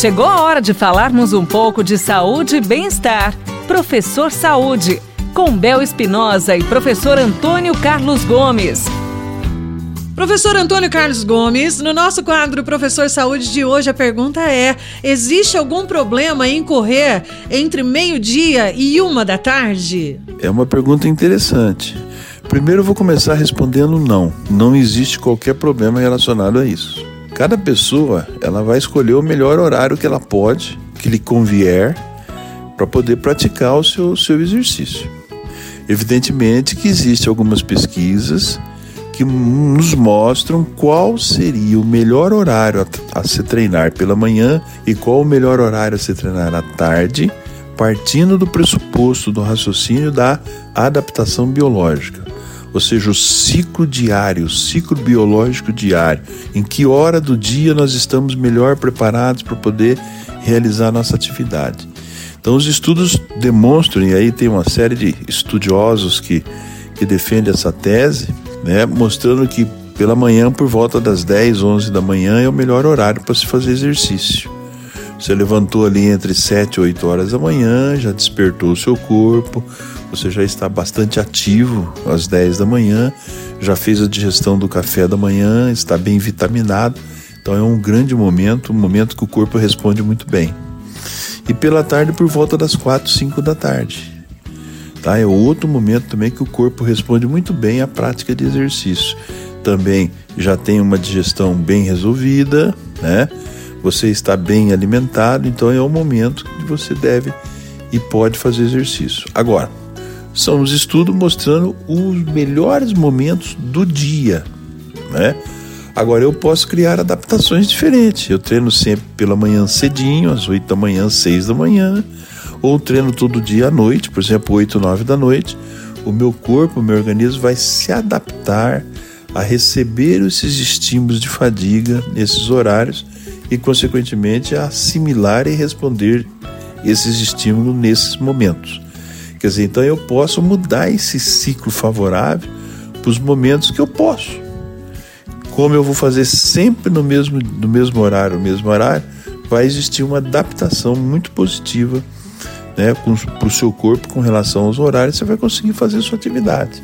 Chegou a hora de falarmos um pouco de saúde e bem-estar. Professor Saúde, com Bel Espinosa e professor Antônio Carlos Gomes. Professor Antônio Carlos Gomes, no nosso quadro Professor Saúde de hoje, a pergunta é: existe algum problema em correr entre meio-dia e uma da tarde? É uma pergunta interessante. Primeiro eu vou começar respondendo não. Não existe qualquer problema relacionado a isso. Cada pessoa, ela vai escolher o melhor horário que ela pode, que lhe convier, para poder praticar o seu, seu exercício. Evidentemente que existem algumas pesquisas que nos mostram qual seria o melhor horário a, a se treinar pela manhã e qual o melhor horário a se treinar à tarde, partindo do pressuposto do raciocínio da adaptação biológica, ou seja, o ciclo diário, o ciclo biológico diário, em que hora do dia nós estamos melhor preparados para poder realizar nossa atividade. Então, os estudos demonstram, e aí tem uma série de estudiosos que, que defendem essa tese, né, mostrando que pela manhã, por volta das 10, 11 da manhã, é o melhor horário para se fazer exercício. Você levantou ali entre 7 e 8 horas da manhã, já despertou o seu corpo, você já está bastante ativo às 10 da manhã, já fez a digestão do café da manhã, está bem vitaminado. Então é um grande momento, um momento que o corpo responde muito bem. E pela tarde, por volta das 4, 5 da tarde. Tá? É outro momento também que o corpo responde muito bem à prática de exercício. Também já tem uma digestão bem resolvida, né? Você está bem alimentado, então é o momento que você deve e pode fazer exercício. Agora, são os estudos mostrando os melhores momentos do dia, né? Agora eu posso criar adaptações diferentes. Eu treino sempre pela manhã cedinho, às 8 da manhã, 6 da manhã, ou treino todo dia à noite, por exemplo, 8, 9 da noite, o meu corpo, o meu organismo vai se adaptar a receber esses estímulos de fadiga nesses horários e, consequentemente, a assimilar e responder esses estímulos nesses momentos. Quer dizer, então eu posso mudar esse ciclo favorável para os momentos que eu posso. Como eu vou fazer sempre no mesmo, no mesmo horário, no mesmo horário, vai existir uma adaptação muito positiva né, para o seu corpo com relação aos horários, você vai conseguir fazer sua atividade.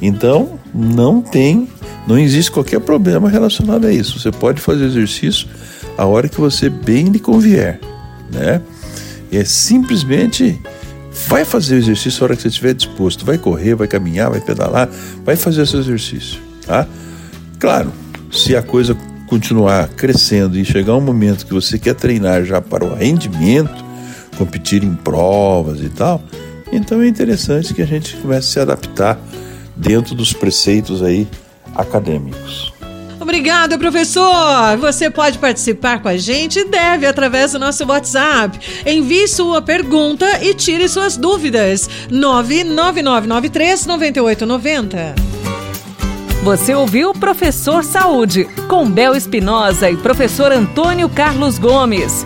Então, não tem, não existe qualquer problema relacionado a isso. Você pode fazer exercício a hora que você bem lhe convier, né? É simplesmente vai fazer o exercício a hora que você estiver disposto. Vai correr, vai caminhar, vai pedalar, vai fazer seu exercício, tá? Claro, se a coisa continuar crescendo e chegar um momento que você quer treinar já para o rendimento, competir em provas e tal, então é interessante que a gente comece a se adaptar dentro dos preceitos aí acadêmicos. Obrigada, professor! Você pode participar com a gente e deve através do nosso WhatsApp. Envie sua pergunta e tire suas dúvidas. 999939890. Você ouviu Professor Saúde, com Bel Espinosa e professor Antônio Carlos Gomes.